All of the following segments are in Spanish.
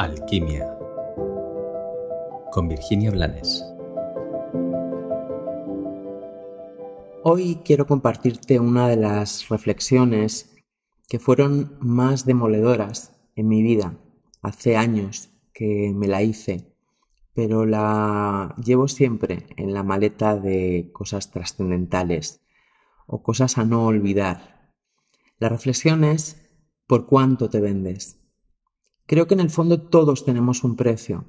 Alquimia con Virginia Blanes. Hoy quiero compartirte una de las reflexiones que fueron más demoledoras en mi vida. Hace años que me la hice, pero la llevo siempre en la maleta de cosas trascendentales o cosas a no olvidar. La reflexión es ¿por cuánto te vendes? Creo que en el fondo todos tenemos un precio,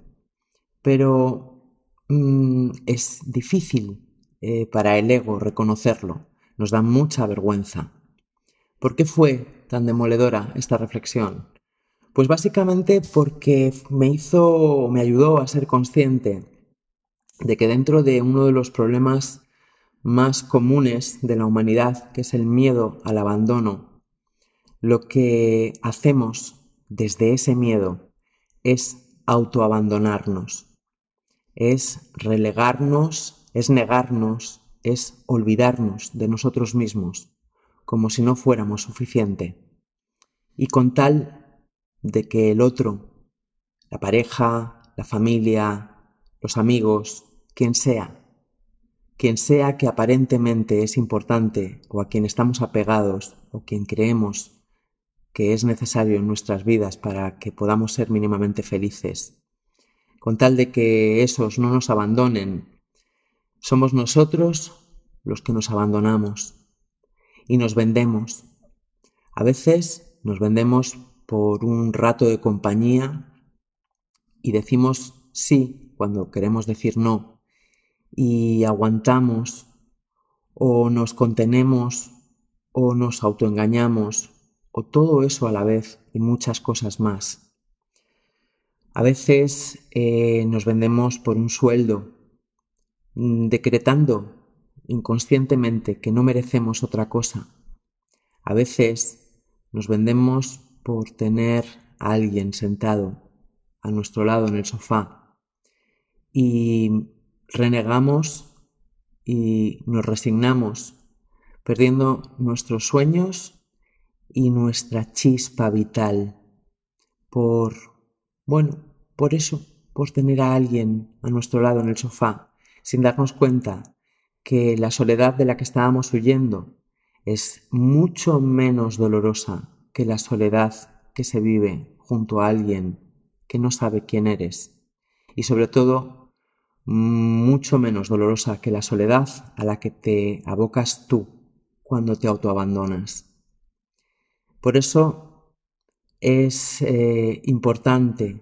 pero mm, es difícil eh, para el ego reconocerlo. Nos da mucha vergüenza. ¿Por qué fue tan demoledora esta reflexión? Pues básicamente porque me hizo, me ayudó a ser consciente de que dentro de uno de los problemas más comunes de la humanidad, que es el miedo al abandono, lo que hacemos desde ese miedo es autoabandonarnos, es relegarnos, es negarnos, es olvidarnos de nosotros mismos, como si no fuéramos suficiente. Y con tal de que el otro, la pareja, la familia, los amigos, quien sea, quien sea que aparentemente es importante o a quien estamos apegados o quien creemos que es necesario en nuestras vidas para que podamos ser mínimamente felices, con tal de que esos no nos abandonen, somos nosotros los que nos abandonamos y nos vendemos. A veces nos vendemos por un rato de compañía y decimos sí cuando queremos decir no y aguantamos o nos contenemos o nos autoengañamos o todo eso a la vez y muchas cosas más. A veces eh, nos vendemos por un sueldo, mm, decretando inconscientemente que no merecemos otra cosa. A veces nos vendemos por tener a alguien sentado a nuestro lado en el sofá y renegamos y nos resignamos, perdiendo nuestros sueños y nuestra chispa vital por, bueno, por eso, por tener a alguien a nuestro lado en el sofá, sin darnos cuenta que la soledad de la que estábamos huyendo es mucho menos dolorosa que la soledad que se vive junto a alguien que no sabe quién eres y sobre todo mucho menos dolorosa que la soledad a la que te abocas tú cuando te autoabandonas. Por eso es eh, importante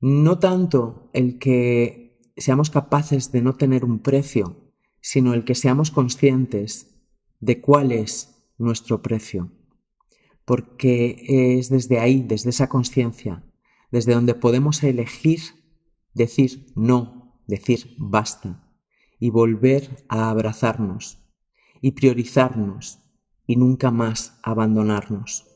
no tanto el que seamos capaces de no tener un precio, sino el que seamos conscientes de cuál es nuestro precio. Porque es desde ahí, desde esa conciencia, desde donde podemos elegir decir no, decir basta y volver a abrazarnos y priorizarnos y nunca más abandonarnos.